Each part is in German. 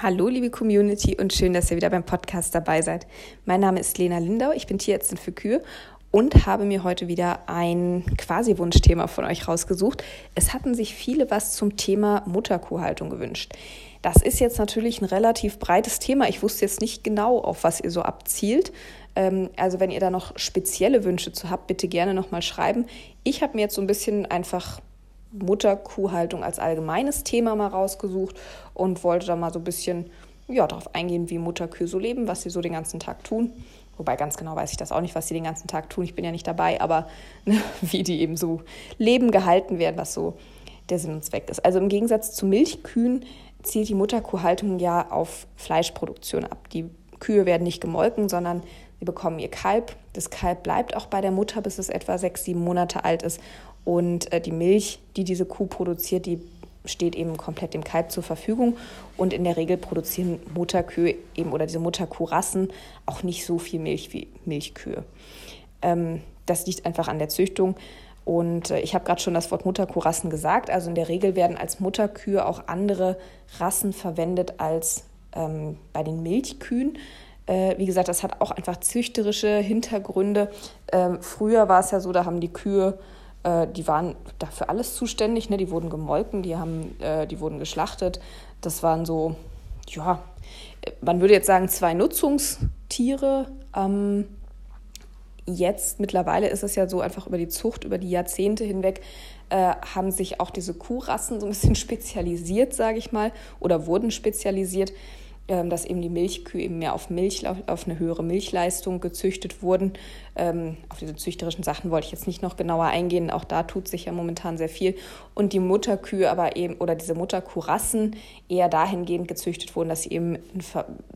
Hallo, liebe Community, und schön, dass ihr wieder beim Podcast dabei seid. Mein Name ist Lena Lindau, ich bin Tierärztin für Kühe und habe mir heute wieder ein quasi Wunschthema von euch rausgesucht. Es hatten sich viele was zum Thema Mutterkuhhaltung gewünscht. Das ist jetzt natürlich ein relativ breites Thema. Ich wusste jetzt nicht genau, auf was ihr so abzielt. Ähm, also wenn ihr da noch spezielle Wünsche zu habt, bitte gerne nochmal schreiben. Ich habe mir jetzt so ein bisschen einfach Mutterkuhhaltung als allgemeines Thema mal rausgesucht und wollte da mal so ein bisschen ja, darauf eingehen, wie Mutterkühe so leben, was sie so den ganzen Tag tun. Wobei ganz genau weiß ich das auch nicht, was sie den ganzen Tag tun. Ich bin ja nicht dabei, aber ne, wie die eben so leben, gehalten werden, was so der Sinn und Zweck ist. Also im Gegensatz zu Milchkühen zielt die Mutterkuhhaltung ja auf Fleischproduktion ab. Die Kühe werden nicht gemolken, sondern sie bekommen ihr Kalb. Das Kalb bleibt auch bei der Mutter, bis es etwa sechs, sieben Monate alt ist und äh, die Milch, die diese Kuh produziert, die steht eben komplett dem Kalb zur Verfügung. Und in der Regel produzieren Mutterkühe eben oder diese Mutterkuhrassen auch nicht so viel Milch wie Milchkühe. Ähm, das liegt einfach an der Züchtung. Und äh, ich habe gerade schon das Wort Mutterkuhrassen gesagt. Also in der Regel werden als Mutterkühe auch andere Rassen verwendet als ähm, bei den Milchkühen. Äh, wie gesagt, das hat auch einfach züchterische Hintergründe. Ähm, früher war es ja so, da haben die Kühe äh, die waren dafür alles zuständig. Ne? Die wurden gemolken, die, haben, äh, die wurden geschlachtet. Das waren so, ja, man würde jetzt sagen, zwei Nutzungstiere. Ähm, jetzt mittlerweile ist es ja so einfach über die Zucht, über die Jahrzehnte hinweg äh, haben sich auch diese Kuhrassen so ein bisschen spezialisiert, sage ich mal, oder wurden spezialisiert. Ähm, dass eben die Milchkühe eben mehr auf Milch, auf eine höhere Milchleistung gezüchtet wurden. Ähm, auf diese züchterischen Sachen wollte ich jetzt nicht noch genauer eingehen. Auch da tut sich ja momentan sehr viel. Und die Mutterkühe aber eben, oder diese Mutterkuhrassen eher dahingehend gezüchtet wurden, dass sie eben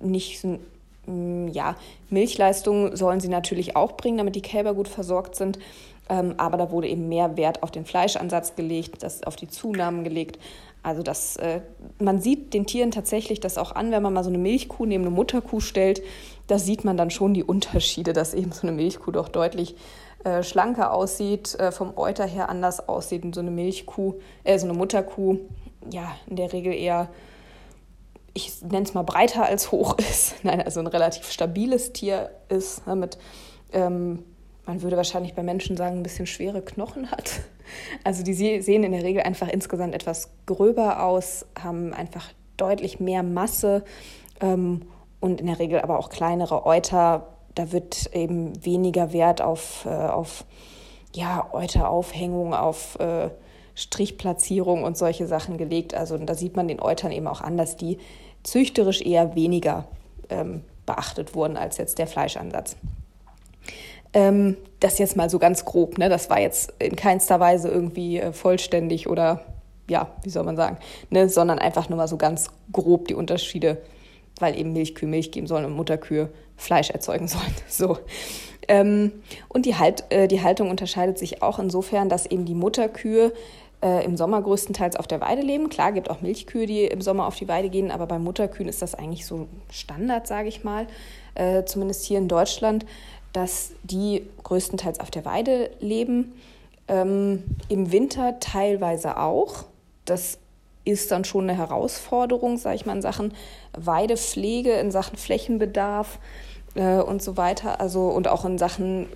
nicht ja, Milchleistung sollen sie natürlich auch bringen, damit die Kälber gut versorgt sind. Ähm, aber da wurde eben mehr Wert auf den Fleischansatz gelegt, das auf die Zunahmen gelegt, also das, äh, man sieht den Tieren tatsächlich das auch an, wenn man mal so eine Milchkuh neben eine Mutterkuh stellt, da sieht man dann schon die Unterschiede, dass eben so eine Milchkuh doch deutlich äh, schlanker aussieht, äh, vom Euter her anders aussieht und so eine Milchkuh, äh, so eine Mutterkuh, ja, in der Regel eher, ich nenne es mal breiter als hoch ist, nein, also ein relativ stabiles Tier ist, ne, mit ähm, man würde wahrscheinlich bei Menschen sagen, ein bisschen schwere Knochen hat. Also die sehen in der Regel einfach insgesamt etwas gröber aus, haben einfach deutlich mehr Masse ähm, und in der Regel aber auch kleinere Euter. Da wird eben weniger Wert auf, äh, auf ja, Euteraufhängung, auf äh, Strichplatzierung und solche Sachen gelegt. Also da sieht man den Eutern eben auch an, dass die züchterisch eher weniger ähm, beachtet wurden als jetzt der Fleischansatz. Ähm, das jetzt mal so ganz grob, ne? Das war jetzt in keinster Weise irgendwie äh, vollständig oder ja, wie soll man sagen, ne? sondern einfach nur mal so ganz grob die Unterschiede, weil eben Milchkühe Milch geben sollen und Mutterkühe Fleisch erzeugen sollen. So. Ähm, und die, halt, äh, die Haltung unterscheidet sich auch insofern, dass eben die Mutterkühe äh, im Sommer größtenteils auf der Weide leben. Klar, gibt auch Milchkühe, die im Sommer auf die Weide gehen, aber bei Mutterkühen ist das eigentlich so Standard, sage ich mal, äh, zumindest hier in Deutschland dass die größtenteils auf der Weide leben, ähm, im Winter teilweise auch. Das ist dann schon eine Herausforderung, sage ich mal, in Sachen Weidepflege, in Sachen Flächenbedarf äh, und so weiter. Also und auch in Sachen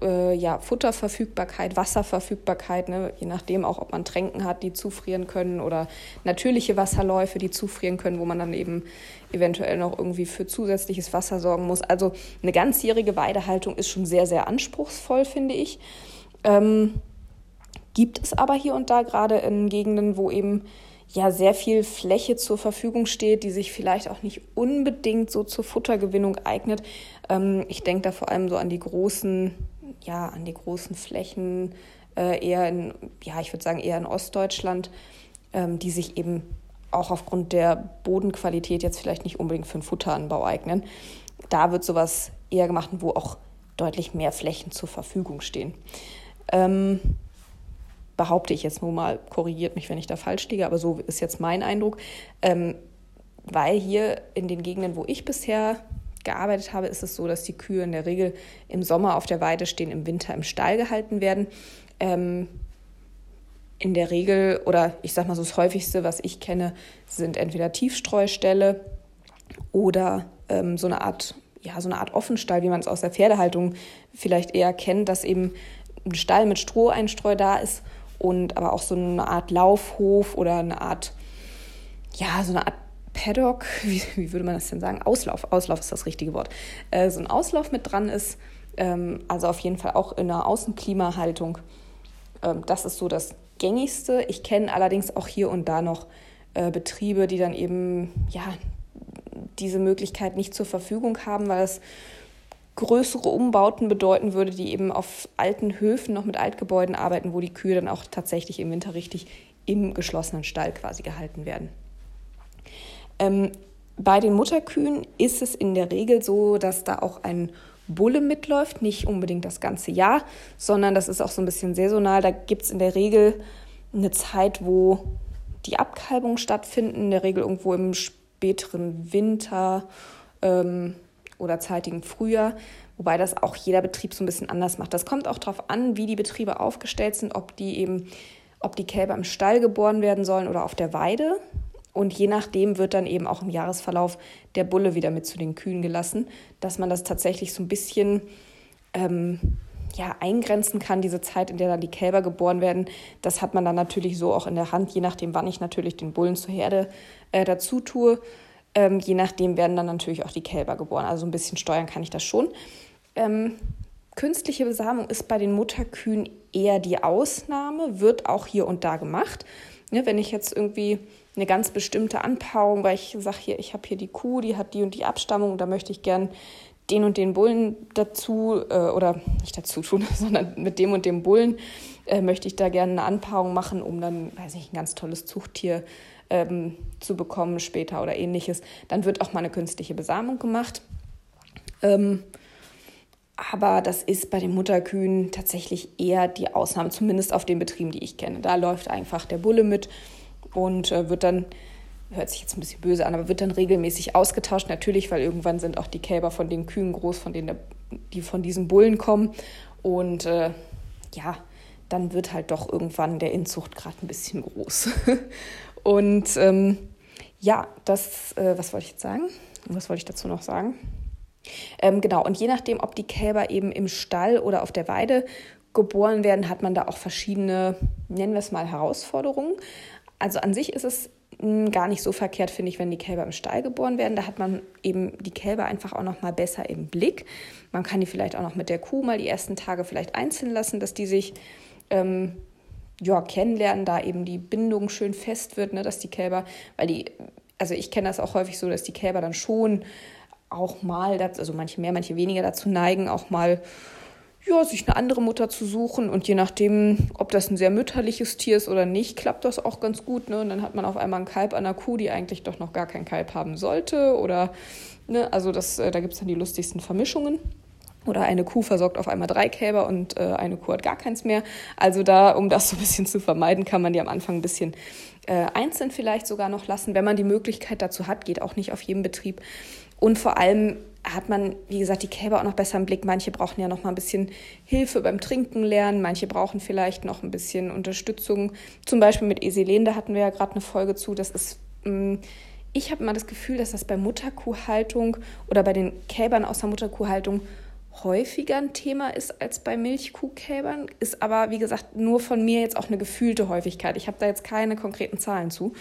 äh, ja, Futterverfügbarkeit, Wasserverfügbarkeit, ne? je nachdem auch, ob man Tränken hat, die zufrieren können oder natürliche Wasserläufe, die zufrieren können, wo man dann eben eventuell noch irgendwie für zusätzliches Wasser sorgen muss. Also eine ganzjährige Weidehaltung ist schon sehr, sehr anspruchsvoll, finde ich. Ähm, gibt es aber hier und da gerade in Gegenden, wo eben ja sehr viel Fläche zur Verfügung steht, die sich vielleicht auch nicht unbedingt so zur Futtergewinnung eignet. Ähm, ich denke da vor allem so an die großen, ja, an die großen Flächen, äh, eher in, ja, ich würde sagen eher in Ostdeutschland, ähm, die sich eben auch aufgrund der Bodenqualität jetzt vielleicht nicht unbedingt für einen Futteranbau eignen. Da wird sowas eher gemacht, wo auch deutlich mehr Flächen zur Verfügung stehen. Ähm, behaupte ich jetzt nur mal, korrigiert mich, wenn ich da falsch liege, aber so ist jetzt mein Eindruck. Ähm, weil hier in den Gegenden, wo ich bisher gearbeitet habe, ist es so, dass die Kühe in der Regel im Sommer auf der Weide stehen, im Winter im Stall gehalten werden. Ähm, in der Regel, oder ich sag mal so das häufigste, was ich kenne, sind entweder Tiefstreuställe oder ähm, so eine Art, ja, so eine Art Offenstall, wie man es aus der Pferdehaltung vielleicht eher kennt, dass eben ein Stall mit Stroheinstreu da ist und aber auch so eine Art Laufhof oder eine Art, ja, so eine Art Paddock, wie, wie würde man das denn sagen? Auslauf, Auslauf ist das richtige Wort. Äh, so ein Auslauf mit dran ist, ähm, also auf jeden Fall auch in einer Außenklimahaltung. Ähm, das ist so das gängigste. Ich kenne allerdings auch hier und da noch äh, Betriebe, die dann eben ja diese Möglichkeit nicht zur Verfügung haben, weil es größere Umbauten bedeuten würde, die eben auf alten Höfen noch mit Altgebäuden arbeiten, wo die Kühe dann auch tatsächlich im Winter richtig im geschlossenen Stall quasi gehalten werden. Ähm, bei den Mutterkühen ist es in der Regel so, dass da auch ein Bulle mitläuft, nicht unbedingt das ganze Jahr, sondern das ist auch so ein bisschen saisonal. Da gibt es in der Regel eine Zeit, wo die Abkalbungen stattfinden, in der Regel irgendwo im späteren Winter ähm, oder zeitigen Frühjahr, wobei das auch jeder Betrieb so ein bisschen anders macht. Das kommt auch darauf an, wie die Betriebe aufgestellt sind, ob die eben, ob die Kälber im Stall geboren werden sollen oder auf der Weide. Und je nachdem wird dann eben auch im Jahresverlauf der Bulle wieder mit zu den Kühen gelassen, dass man das tatsächlich so ein bisschen ähm, ja, eingrenzen kann, diese Zeit, in der dann die Kälber geboren werden. Das hat man dann natürlich so auch in der Hand, je nachdem, wann ich natürlich den Bullen zur Herde äh, dazu tue. Ähm, je nachdem werden dann natürlich auch die Kälber geboren. Also ein bisschen steuern kann ich das schon. Ähm, künstliche Besamung ist bei den Mutterkühen eher die Ausnahme, wird auch hier und da gemacht. Ja, wenn ich jetzt irgendwie eine ganz bestimmte Anpaarung, weil ich sage hier, ich habe hier die Kuh, die hat die und die Abstammung und da möchte ich gern den und den Bullen dazu äh, oder nicht dazu tun, sondern mit dem und dem Bullen äh, möchte ich da gerne eine Anpaarung machen, um dann, weiß ich, ein ganz tolles Zuchttier ähm, zu bekommen später oder ähnliches. Dann wird auch mal eine künstliche Besamung gemacht. Ähm, aber das ist bei den Mutterkühen tatsächlich eher die Ausnahme, zumindest auf den Betrieben, die ich kenne. Da läuft einfach der Bulle mit und äh, wird dann, hört sich jetzt ein bisschen böse an, aber wird dann regelmäßig ausgetauscht. Natürlich, weil irgendwann sind auch die Kälber von den Kühen groß, von denen der, die von diesen Bullen kommen. Und äh, ja, dann wird halt doch irgendwann der Inzuchtgrad ein bisschen groß. und ähm, ja, das, äh, was wollte ich jetzt sagen? Was wollte ich dazu noch sagen? Ähm, genau, und je nachdem, ob die Kälber eben im Stall oder auf der Weide geboren werden, hat man da auch verschiedene, nennen wir es mal, Herausforderungen. Also an sich ist es hm, gar nicht so verkehrt, finde ich, wenn die Kälber im Stall geboren werden. Da hat man eben die Kälber einfach auch noch mal besser im Blick. Man kann die vielleicht auch noch mit der Kuh mal die ersten Tage vielleicht einzeln lassen, dass die sich ähm, ja, kennenlernen, da eben die Bindung schön fest wird, ne, dass die Kälber, weil die, also ich kenne das auch häufig so, dass die Kälber dann schon auch mal, also manche mehr, manche weniger dazu neigen, auch mal ja, sich eine andere Mutter zu suchen. Und je nachdem, ob das ein sehr mütterliches Tier ist oder nicht, klappt das auch ganz gut. Ne? Und dann hat man auf einmal ein Kalb an einer Kuh, die eigentlich doch noch gar kein Kalb haben sollte. Oder, ne, also das, äh, da gibt es dann die lustigsten Vermischungen. Oder eine Kuh versorgt auf einmal drei Kälber und äh, eine Kuh hat gar keins mehr. Also da, um das so ein bisschen zu vermeiden, kann man die am Anfang ein bisschen äh, einzeln vielleicht sogar noch lassen, wenn man die Möglichkeit dazu hat. Geht auch nicht auf jedem Betrieb. Und vor allem hat man, wie gesagt, die Kälber auch noch besser im Blick. Manche brauchen ja noch mal ein bisschen Hilfe beim Trinken lernen, manche brauchen vielleicht noch ein bisschen Unterstützung. Zum Beispiel mit Eselen, da hatten wir ja gerade eine Folge zu. Das ist, mm, ich habe immer das Gefühl, dass das bei Mutterkuhhaltung oder bei den Kälbern aus der Mutterkuhhaltung häufiger ein Thema ist als bei Milchkuhkälbern, ist aber, wie gesagt, nur von mir jetzt auch eine gefühlte Häufigkeit. Ich habe da jetzt keine konkreten Zahlen zu.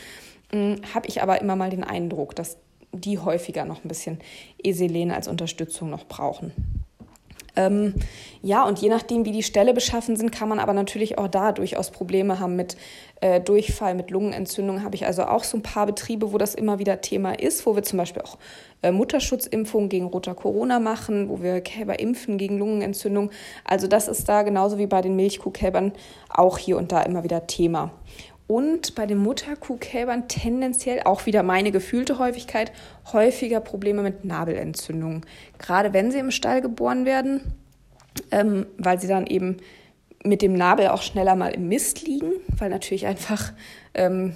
Mm, habe ich aber immer mal den Eindruck, dass die häufiger noch ein bisschen Eselen als Unterstützung noch brauchen. Ähm, ja, und je nachdem, wie die Ställe beschaffen sind, kann man aber natürlich auch da durchaus Probleme haben mit äh, Durchfall, mit Lungenentzündung. Habe ich also auch so ein paar Betriebe, wo das immer wieder Thema ist, wo wir zum Beispiel auch äh, Mutterschutzimpfungen gegen roter Corona machen, wo wir Kälber impfen gegen Lungenentzündung. Also das ist da genauso wie bei den Milchkuhkälbern auch hier und da immer wieder Thema und bei den Mutterkuhkälbern tendenziell auch wieder meine gefühlte Häufigkeit häufiger Probleme mit Nabelentzündungen. Gerade wenn sie im Stall geboren werden, ähm, weil sie dann eben mit dem Nabel auch schneller mal im Mist liegen, weil natürlich einfach, ähm,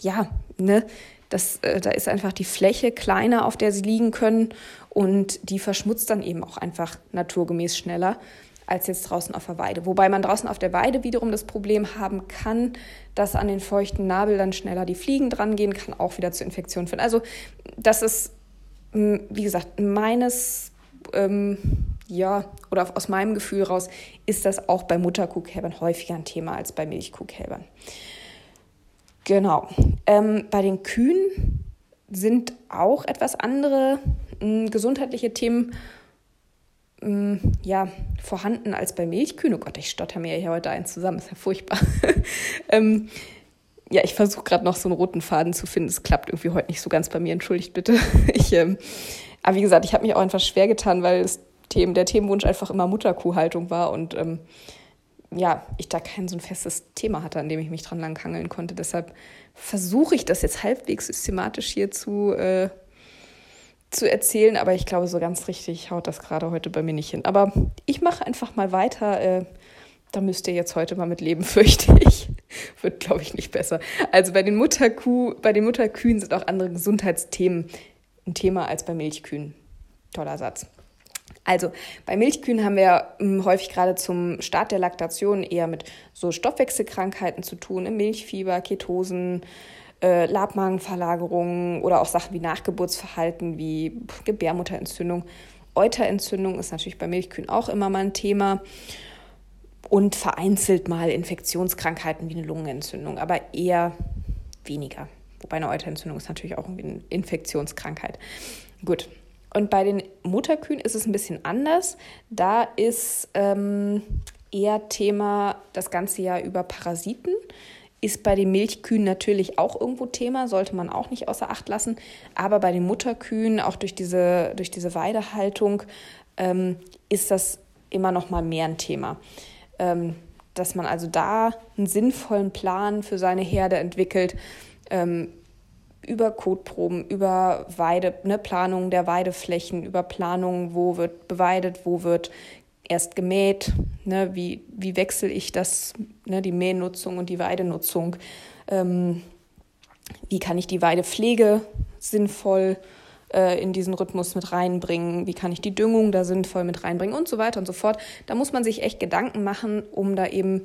ja, ne, das, äh, da ist einfach die Fläche kleiner, auf der sie liegen können und die verschmutzt dann eben auch einfach naturgemäß schneller als jetzt draußen auf der Weide. Wobei man draußen auf der Weide wiederum das Problem haben kann, dass an den feuchten Nabel dann schneller die Fliegen dran gehen, kann auch wieder zu Infektionen führen. Also das ist wie gesagt, meines, ähm, ja, oder aus meinem Gefühl raus, ist das auch bei Mutterkuhkälbern häufiger ein Thema als bei Milchkuhkälbern. Genau. Ähm, bei den Kühen sind auch etwas andere mh, gesundheitliche Themen ja, vorhanden als bei Milchkühen. Oh Gott, ich stotter mir hier heute eins zusammen, ist ja furchtbar. ähm, ja, ich versuche gerade noch so einen roten Faden zu finden. Es klappt irgendwie heute nicht so ganz bei mir, entschuldigt bitte. Ich, ähm, aber wie gesagt, ich habe mich auch einfach schwer getan, weil Themen, der Themenwunsch einfach immer Mutterkuhhaltung war und ähm, ja, ich da kein so ein festes Thema hatte, an dem ich mich dran langhangeln konnte. Deshalb versuche ich das jetzt halbwegs systematisch hier zu, äh, zu erzählen, aber ich glaube, so ganz richtig haut das gerade heute bei mir nicht hin. Aber ich mache einfach mal weiter. Äh, da müsst ihr jetzt heute mal mit leben, fürchte ich. Wird, glaube ich, nicht besser. Also bei den Mutterkuh, bei den Mutterkühen sind auch andere Gesundheitsthemen ein Thema als bei Milchkühen. Toller Satz. Also bei Milchkühen haben wir ähm, häufig gerade zum Start der Laktation eher mit so Stoffwechselkrankheiten zu tun, im Milchfieber, Ketosen, äh, Labmagenverlagerungen oder auch Sachen wie Nachgeburtsverhalten wie Gebärmutterentzündung. Euterentzündung ist natürlich bei Milchkühen auch immer mal ein Thema und vereinzelt mal Infektionskrankheiten wie eine Lungenentzündung, aber eher weniger. Wobei eine Euterentzündung ist natürlich auch eine Infektionskrankheit. Gut, und bei den Mutterkühen ist es ein bisschen anders. Da ist ähm, eher Thema das ganze Jahr über Parasiten. Ist bei den Milchkühen natürlich auch irgendwo Thema, sollte man auch nicht außer Acht lassen. Aber bei den Mutterkühen, auch durch diese, durch diese Weidehaltung, ähm, ist das immer noch mal mehr ein Thema. Ähm, dass man also da einen sinnvollen Plan für seine Herde entwickelt, ähm, über Kotproben, über Weide, ne, Planung der Weideflächen, über Planung, wo wird beweidet, wo wird erst gemäht, ne, wie, wie wechsle ich das, ne, die Mähnutzung und die Weidenutzung, ähm, wie kann ich die Weidepflege sinnvoll äh, in diesen Rhythmus mit reinbringen, wie kann ich die Düngung da sinnvoll mit reinbringen und so weiter und so fort. Da muss man sich echt Gedanken machen, um da eben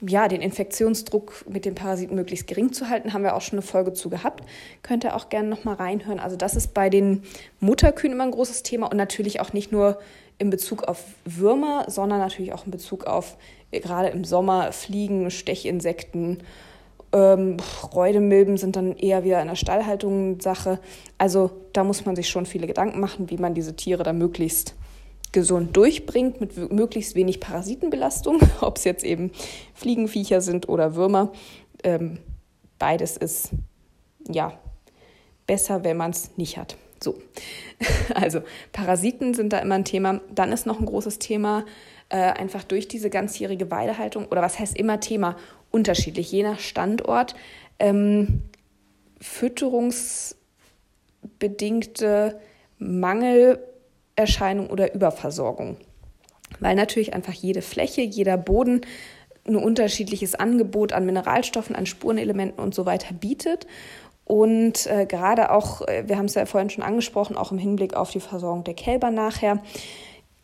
ja, den Infektionsdruck mit den Parasiten möglichst gering zu halten, haben wir auch schon eine Folge zu gehabt. Könnt ihr auch gerne nochmal reinhören. Also das ist bei den Mutterkühen immer ein großes Thema und natürlich auch nicht nur in Bezug auf Würmer, sondern natürlich auch in Bezug auf gerade im Sommer Fliegen, Stechinsekten, ähm, Räudemilben sind dann eher wieder in der Stallhaltung Sache. Also da muss man sich schon viele Gedanken machen, wie man diese Tiere da möglichst gesund durchbringt mit möglichst wenig Parasitenbelastung, ob es jetzt eben Fliegenviecher sind oder Würmer. Ähm, beides ist ja besser, wenn man es nicht hat. So, also Parasiten sind da immer ein Thema. Dann ist noch ein großes Thema, äh, einfach durch diese ganzjährige Weidehaltung, oder was heißt immer Thema? Unterschiedlich, je nach Standort. Ähm, fütterungsbedingte Mangel Erscheinung oder Überversorgung. Weil natürlich einfach jede Fläche, jeder Boden ein unterschiedliches Angebot an Mineralstoffen, an Spurenelementen und so weiter bietet. Und äh, gerade auch, äh, wir haben es ja vorhin schon angesprochen, auch im Hinblick auf die Versorgung der Kälber nachher,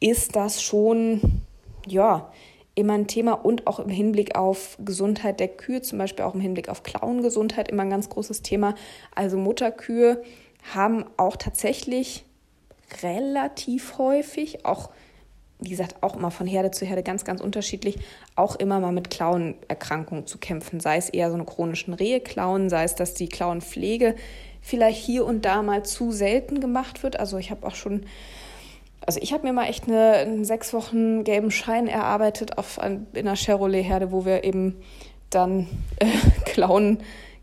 ist das schon, ja, immer ein Thema und auch im Hinblick auf Gesundheit der Kühe, zum Beispiel auch im Hinblick auf Klauengesundheit immer ein ganz großes Thema. Also Mutterkühe haben auch tatsächlich relativ häufig, auch wie gesagt, auch immer von Herde zu Herde ganz, ganz unterschiedlich, auch immer mal mit Klauenerkrankungen zu kämpfen. Sei es eher so eine chronischen Reheklauen, sei es, dass die Klauenpflege vielleicht hier und da mal zu selten gemacht wird. Also ich habe auch schon, also ich habe mir mal echt eine, einen sechs Wochen gelben Schein erarbeitet auf, in einer Chevrolet-Herde, wo wir eben dann äh, Klauen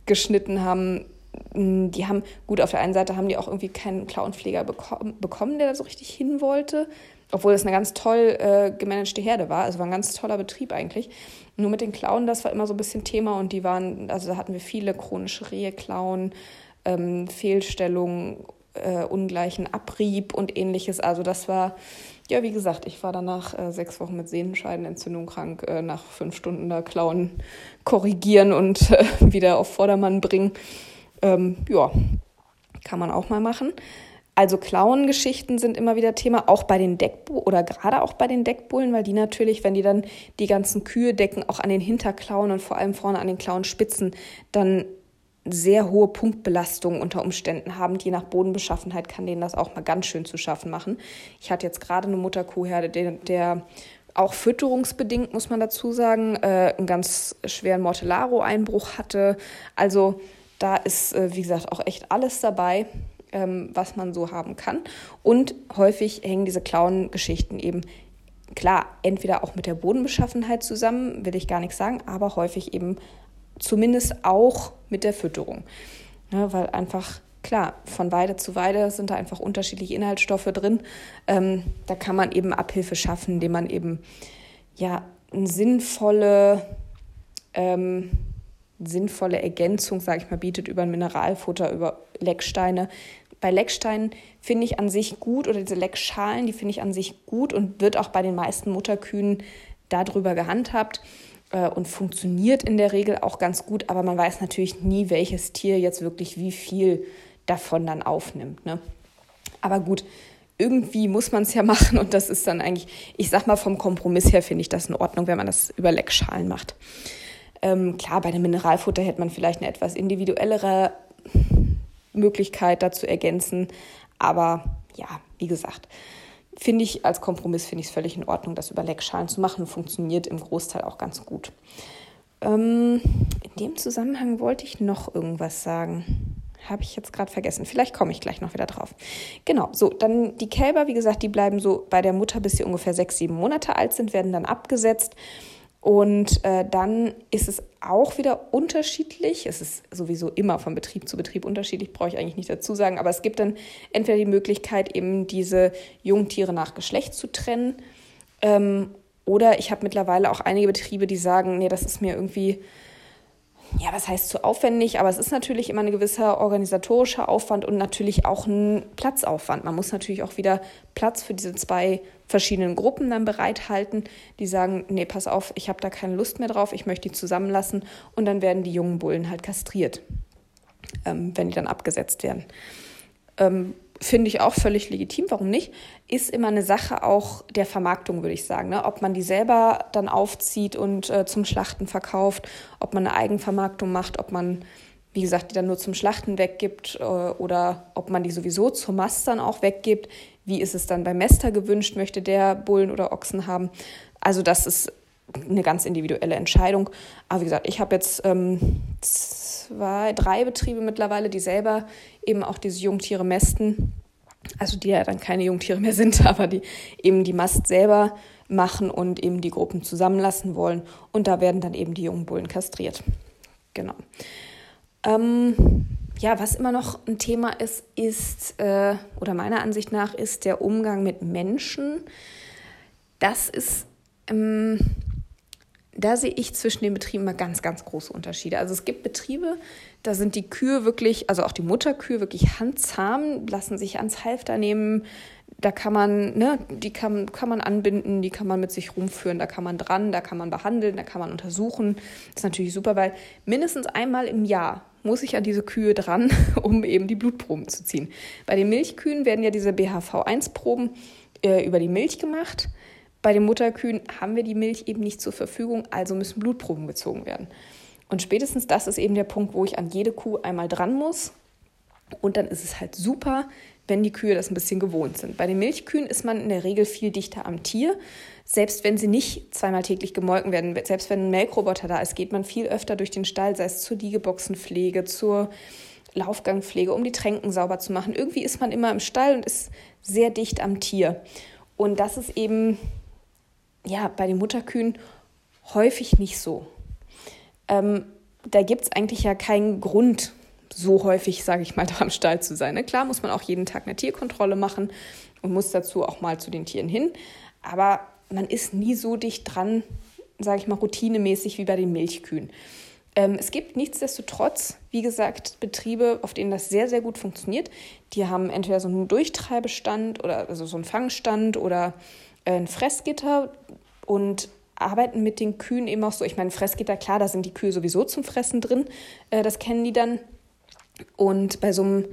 geschnitten haben hm, die haben, gut, auf der einen Seite haben die auch irgendwie keinen Klauenpfleger bekommen, der da so richtig hin wollte, obwohl es eine ganz toll äh, gemanagte Herde war. Also war ein ganz toller Betrieb eigentlich. Nur mit den Klauen, das war immer so ein bisschen Thema und die waren, also da hatten wir viele chronische Reheklauen, ähm, Fehlstellungen, äh, ungleichen Abrieb und ähnliches. Also das war, ja, wie gesagt, ich war danach äh, sechs Wochen mit Sehnenscheidenentzündung krank, äh, nach fünf Stunden da Klauen korrigieren und äh, wieder auf Vordermann bringen. Ähm, ja, kann man auch mal machen. Also Klauengeschichten sind immer wieder Thema, auch bei den Deckbullen oder gerade auch bei den Deckbullen, weil die natürlich, wenn die dann die ganzen Kühe decken, auch an den Hinterklauen und vor allem vorne an den Klauenspitzen, dann sehr hohe Punktbelastungen unter Umständen haben. Je nach Bodenbeschaffenheit kann denen das auch mal ganz schön zu schaffen machen. Ich hatte jetzt gerade eine Mutterkuhherde, der, der auch fütterungsbedingt, muss man dazu sagen, äh, einen ganz schweren Mortellaro-Einbruch hatte. Also da ist, äh, wie gesagt, auch echt alles dabei, ähm, was man so haben kann. Und häufig hängen diese Clown-Geschichten eben, klar, entweder auch mit der Bodenbeschaffenheit zusammen, will ich gar nichts sagen, aber häufig eben zumindest auch mit der Fütterung. Ja, weil einfach klar, von Weide zu Weide sind da einfach unterschiedliche Inhaltsstoffe drin. Ähm, da kann man eben Abhilfe schaffen, indem man eben ja eine sinnvolle, ähm, sinnvolle Ergänzung, sage ich mal, bietet über ein Mineralfutter, über Lecksteine. Bei Lecksteinen finde ich an sich gut oder diese Leckschalen, die finde ich an sich gut und wird auch bei den meisten Mutterkühen darüber gehandhabt äh, und funktioniert in der Regel auch ganz gut, aber man weiß natürlich nie, welches Tier jetzt wirklich wie viel davon dann aufnimmt. Ne? Aber gut, irgendwie muss man es ja machen und das ist dann eigentlich, ich sag mal, vom Kompromiss her finde ich das in Ordnung, wenn man das über Leckschalen macht. Ähm, klar, bei dem Mineralfutter hätte man vielleicht eine etwas individuellere Möglichkeit dazu ergänzen, aber ja, wie gesagt, finde ich als Kompromiss finde ich es völlig in Ordnung, das über Leckschalen zu machen. Funktioniert im Großteil auch ganz gut. Ähm, in dem Zusammenhang wollte ich noch irgendwas sagen. Habe ich jetzt gerade vergessen. Vielleicht komme ich gleich noch wieder drauf. Genau, so, dann die Kälber, wie gesagt, die bleiben so bei der Mutter, bis sie ungefähr sechs, sieben Monate alt sind, werden dann abgesetzt. Und äh, dann ist es auch wieder unterschiedlich. Es ist sowieso immer von Betrieb zu Betrieb unterschiedlich, brauche ich eigentlich nicht dazu sagen. Aber es gibt dann entweder die Möglichkeit, eben diese Jungtiere nach Geschlecht zu trennen. Ähm, oder ich habe mittlerweile auch einige Betriebe, die sagen, nee, das ist mir irgendwie ja, was heißt zu aufwendig, aber es ist natürlich immer ein gewisser organisatorischer Aufwand und natürlich auch ein Platzaufwand. Man muss natürlich auch wieder Platz für diese zwei verschiedenen Gruppen dann bereithalten, die sagen, nee, pass auf, ich habe da keine Lust mehr drauf, ich möchte die zusammenlassen und dann werden die jungen Bullen halt kastriert, ähm, wenn die dann abgesetzt werden. Ähm, finde ich auch völlig legitim, warum nicht? Ist immer eine Sache auch der Vermarktung, würde ich sagen. Ne? Ob man die selber dann aufzieht und äh, zum Schlachten verkauft, ob man eine Eigenvermarktung macht, ob man, wie gesagt, die dann nur zum Schlachten weggibt äh, oder ob man die sowieso zur Mast dann auch weggibt. Wie ist es dann beim Mester gewünscht? Möchte der Bullen oder Ochsen haben? Also das ist eine ganz individuelle Entscheidung. Aber wie gesagt, ich habe jetzt ähm, zwei, drei Betriebe mittlerweile, die selber eben auch diese Jungtiere mästen. Also die ja dann keine Jungtiere mehr sind, aber die eben die Mast selber machen und eben die Gruppen zusammenlassen wollen. Und da werden dann eben die jungen Bullen kastriert. Genau. Ähm, ja, was immer noch ein Thema ist, ist, äh, oder meiner Ansicht nach, ist der Umgang mit Menschen. Das ist ähm, da sehe ich zwischen den Betrieben mal ganz, ganz große Unterschiede. Also es gibt Betriebe, da sind die Kühe wirklich, also auch die Mutterkühe wirklich handzahm, lassen sich ans Halfter nehmen. Da kann man, ne, die kann, kann man anbinden, die kann man mit sich rumführen, da kann man dran, da kann man behandeln, da kann man untersuchen. Das ist natürlich super, weil mindestens einmal im Jahr muss ich an diese Kühe dran, um eben die Blutproben zu ziehen. Bei den Milchkühen werden ja diese BHV1-Proben äh, über die Milch gemacht. Bei den Mutterkühen haben wir die Milch eben nicht zur Verfügung, also müssen Blutproben gezogen werden. Und spätestens das ist eben der Punkt, wo ich an jede Kuh einmal dran muss. Und dann ist es halt super, wenn die Kühe das ein bisschen gewohnt sind. Bei den Milchkühen ist man in der Regel viel dichter am Tier. Selbst wenn sie nicht zweimal täglich gemolken werden, selbst wenn ein Melkroboter da ist, geht man viel öfter durch den Stall, sei es zur Liegeboxenpflege, zur Laufgangpflege, um die Tränken sauber zu machen. Irgendwie ist man immer im Stall und ist sehr dicht am Tier. Und das ist eben ja, bei den Mutterkühen häufig nicht so. Ähm, da gibt es eigentlich ja keinen Grund, so häufig, sage ich mal, da am Stall zu sein. Ne? Klar muss man auch jeden Tag eine Tierkontrolle machen und muss dazu auch mal zu den Tieren hin. Aber man ist nie so dicht dran, sage ich mal, routinemäßig wie bei den Milchkühen. Ähm, es gibt nichtsdestotrotz, wie gesagt, Betriebe, auf denen das sehr, sehr gut funktioniert. Die haben entweder so einen Durchtreibestand oder also so einen Fangstand oder ein Fressgitter und arbeiten mit den Kühen eben auch so. Ich meine, Fressgitter, klar, da sind die Kühe sowieso zum Fressen drin. Äh, das kennen die dann. Und bei so einem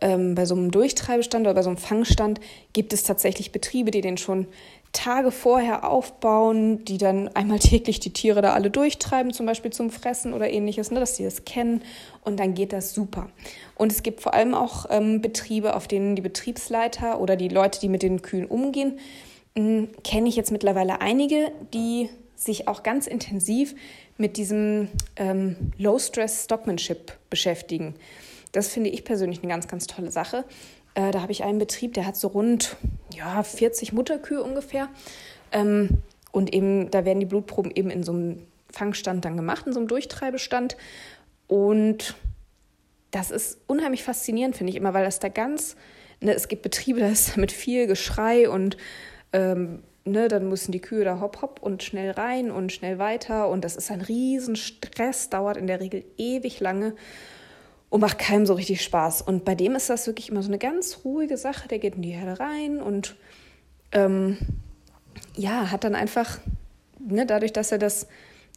ähm, bei so einem Durchtreibestand oder bei so einem Fangstand gibt es tatsächlich Betriebe, die den schon Tage vorher aufbauen, die dann einmal täglich die Tiere da alle durchtreiben, zum Beispiel zum Fressen oder ähnliches, ne, dass sie das kennen und dann geht das super. Und es gibt vor allem auch ähm, Betriebe, auf denen die Betriebsleiter oder die Leute, die mit den Kühen umgehen, kenne ich jetzt mittlerweile einige, die sich auch ganz intensiv mit diesem ähm, Low-Stress-Stockmanship beschäftigen. Das finde ich persönlich eine ganz, ganz tolle Sache. Äh, da habe ich einen Betrieb, der hat so rund ja, 40 Mutterkühe ungefähr. Ähm, und eben, da werden die Blutproben eben in so einem Fangstand dann gemacht, in so einem Durchtreibestand. Und das ist unheimlich faszinierend, finde ich immer, weil das da ganz, ne, es gibt Betriebe, da ist mit viel Geschrei und ähm, ne, dann müssen die Kühe da hopp hopp und schnell rein und schnell weiter. Und das ist ein Riesenstress, dauert in der Regel ewig lange und macht keinem so richtig Spaß. Und bei dem ist das wirklich immer so eine ganz ruhige Sache. Der geht in die Herde rein und ähm, ja, hat dann einfach, ne, dadurch, dass er das,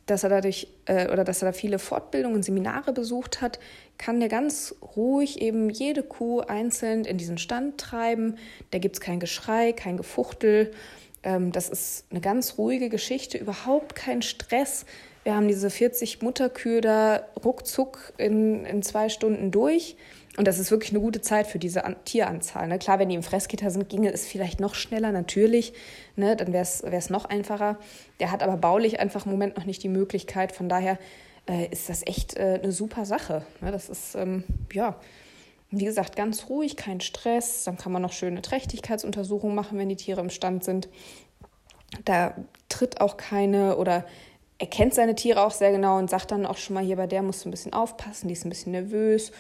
dass er dadurch äh, oder dass er da viele Fortbildungen, Seminare besucht hat, kann der ganz ruhig eben jede Kuh einzeln in diesen Stand treiben. Da gibt es kein Geschrei, kein Gefuchtel. Ähm, das ist eine ganz ruhige Geschichte, überhaupt kein Stress. Wir haben diese 40 Mutterkühe da ruckzuck in, in zwei Stunden durch. Und das ist wirklich eine gute Zeit für diese An Tieranzahl. Ne? Klar, wenn die im Fressgitter sind, ginge es vielleicht noch schneller, natürlich. Ne? Dann wäre es noch einfacher. Der hat aber baulich einfach im Moment noch nicht die Möglichkeit. Von daher äh, ist das echt äh, eine super Sache. Ne? Das ist, ähm, ja, wie gesagt, ganz ruhig, kein Stress. Dann kann man noch schöne Trächtigkeitsuntersuchungen machen, wenn die Tiere im Stand sind. Da tritt auch keine oder er kennt seine Tiere auch sehr genau und sagt dann auch schon mal, hier bei der musst du ein bisschen aufpassen, die ist ein bisschen nervös.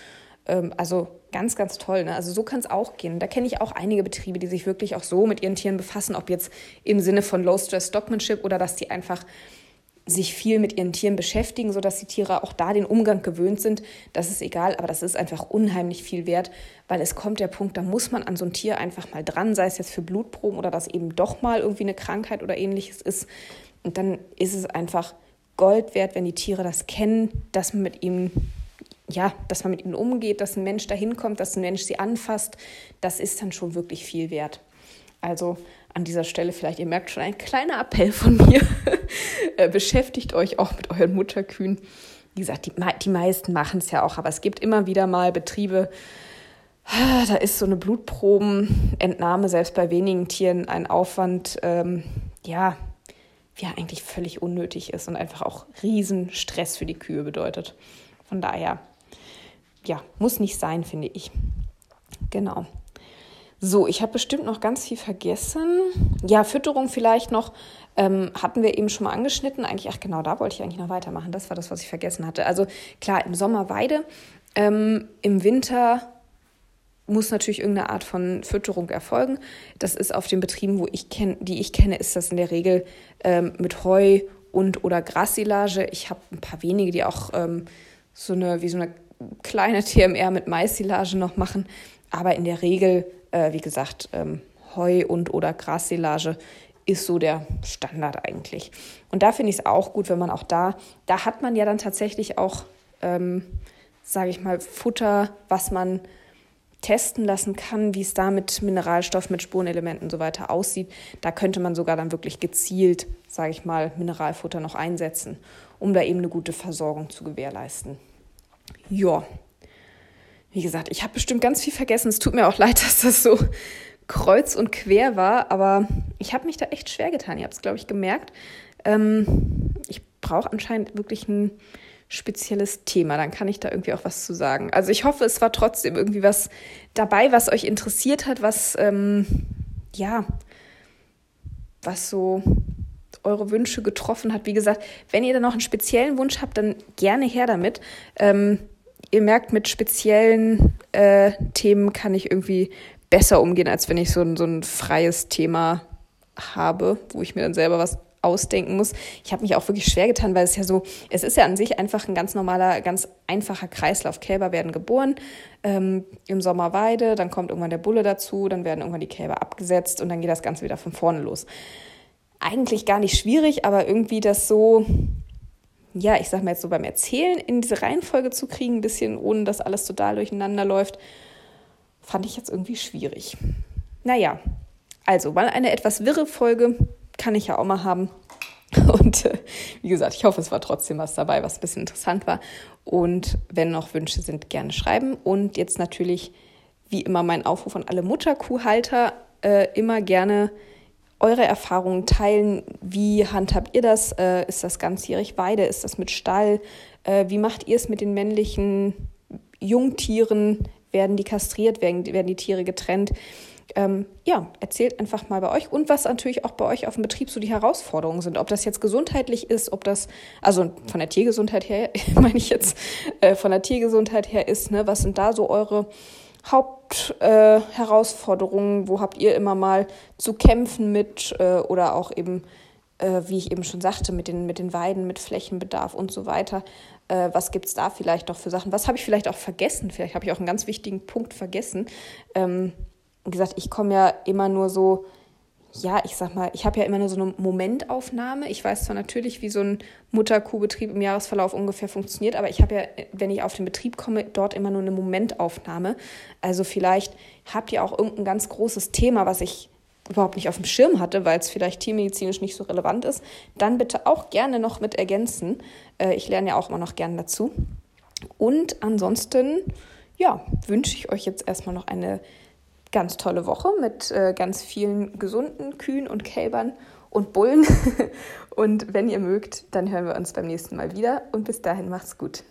Ähm, also ganz, ganz toll. Ne? Also so kann es auch gehen. Da kenne ich auch einige Betriebe, die sich wirklich auch so mit ihren Tieren befassen, ob jetzt im Sinne von Low-Stress-Stockmanship oder dass die einfach sich viel mit ihren Tieren beschäftigen, sodass die Tiere auch da den Umgang gewöhnt sind. Das ist egal, aber das ist einfach unheimlich viel wert, weil es kommt der Punkt, da muss man an so ein Tier einfach mal dran, sei es jetzt für Blutproben oder dass eben doch mal irgendwie eine Krankheit oder ähnliches ist. Und dann ist es einfach Gold wert, wenn die Tiere das kennen, dass man mit ihnen ja, dass man mit ihnen umgeht, dass ein Mensch dahin kommt, dass ein Mensch sie anfasst, das ist dann schon wirklich viel wert. Also an dieser Stelle vielleicht, ihr merkt schon, ein kleiner Appell von mir. Äh, beschäftigt euch auch mit euren Mutterkühen. Wie gesagt, die, die meisten machen es ja auch, aber es gibt immer wieder mal Betriebe, da ist so eine Blutprobenentnahme selbst bei wenigen Tieren ein Aufwand, ähm, ja, ja eigentlich völlig unnötig ist und einfach auch riesen Stress für die Kühe bedeutet. Von daher, ja, muss nicht sein, finde ich. Genau. So, ich habe bestimmt noch ganz viel vergessen. Ja, Fütterung vielleicht noch. Ähm, hatten wir eben schon mal angeschnitten. Eigentlich, ach genau, da wollte ich eigentlich noch weitermachen. Das war das, was ich vergessen hatte. Also klar, im Sommer Weide, ähm, im Winter muss natürlich irgendeine Art von Fütterung erfolgen. Das ist auf den Betrieben, wo ich kenn, die ich kenne, ist das in der Regel ähm, mit Heu und oder Grassilage. Ich habe ein paar wenige, die auch ähm, so eine wie so eine kleine TMR mit Maissilage noch machen. Aber in der Regel, äh, wie gesagt, ähm, Heu und oder Grassilage ist so der Standard eigentlich. Und da finde ich es auch gut, wenn man auch da, da hat man ja dann tatsächlich auch, ähm, sage ich mal, Futter, was man testen lassen kann, wie es da mit Mineralstoff, mit Spurenelementen und so weiter aussieht. Da könnte man sogar dann wirklich gezielt, sage ich mal, Mineralfutter noch einsetzen, um da eben eine gute Versorgung zu gewährleisten. Ja, wie gesagt, ich habe bestimmt ganz viel vergessen. Es tut mir auch leid, dass das so kreuz und quer war, aber ich habe mich da echt schwer getan. Ihr habt es, glaube ich, gemerkt. Ähm, ich brauche anscheinend wirklich ein spezielles Thema, dann kann ich da irgendwie auch was zu sagen. Also ich hoffe, es war trotzdem irgendwie was dabei, was euch interessiert hat, was ähm, ja, was so eure Wünsche getroffen hat. Wie gesagt, wenn ihr da noch einen speziellen Wunsch habt, dann gerne her damit. Ähm, ihr merkt, mit speziellen äh, Themen kann ich irgendwie besser umgehen, als wenn ich so ein, so ein freies Thema habe, wo ich mir dann selber was ausdenken muss. Ich habe mich auch wirklich schwer getan, weil es ja so, es ist ja an sich einfach ein ganz normaler, ganz einfacher Kreislauf. Kälber werden geboren, ähm, im Sommer Weide, dann kommt irgendwann der Bulle dazu, dann werden irgendwann die Kälber abgesetzt und dann geht das Ganze wieder von vorne los. Eigentlich gar nicht schwierig, aber irgendwie das so, ja, ich sag mal jetzt so beim Erzählen in diese Reihenfolge zu kriegen, ein bisschen ohne dass alles total durcheinander läuft. fand ich jetzt irgendwie schwierig. Naja, also mal eine etwas wirre Folge kann ich ja auch mal haben. Und äh, wie gesagt, ich hoffe, es war trotzdem was dabei, was ein bisschen interessant war. Und wenn noch Wünsche sind, gerne schreiben. Und jetzt natürlich, wie immer, mein Aufruf an alle Mutterkuhhalter, äh, immer gerne eure Erfahrungen teilen. Wie handhabt ihr das? Äh, ist das ganzjährig Weide? Ist das mit Stall? Äh, wie macht ihr es mit den männlichen Jungtieren? Werden die kastriert? Werden, werden die Tiere getrennt? ähm, ja, erzählt einfach mal bei euch und was natürlich auch bei euch auf dem Betrieb so die Herausforderungen sind. Ob das jetzt gesundheitlich ist, ob das, also von der Tiergesundheit her, meine ich jetzt, äh, von der Tiergesundheit her ist, ne, was sind da so eure Hauptherausforderungen? Äh, Wo habt ihr immer mal zu kämpfen mit äh, oder auch eben, äh, wie ich eben schon sagte, mit den, mit den Weiden, mit Flächenbedarf und so weiter? Äh, was gibt es da vielleicht noch für Sachen? Was habe ich vielleicht auch vergessen? Vielleicht habe ich auch einen ganz wichtigen Punkt vergessen. Ähm, wie gesagt, ich komme ja immer nur so, ja, ich sag mal, ich habe ja immer nur so eine Momentaufnahme. Ich weiß zwar natürlich, wie so ein Mutterkuhbetrieb im Jahresverlauf ungefähr funktioniert, aber ich habe ja, wenn ich auf den Betrieb komme, dort immer nur eine Momentaufnahme. Also vielleicht habt ihr auch irgendein ganz großes Thema, was ich überhaupt nicht auf dem Schirm hatte, weil es vielleicht tiermedizinisch nicht so relevant ist, dann bitte auch gerne noch mit ergänzen. Äh, ich lerne ja auch immer noch gerne dazu. Und ansonsten, ja, wünsche ich euch jetzt erstmal noch eine ganz tolle Woche mit äh, ganz vielen gesunden Kühen und Kälbern und Bullen. und wenn ihr mögt, dann hören wir uns beim nächsten Mal wieder. Und bis dahin macht's gut.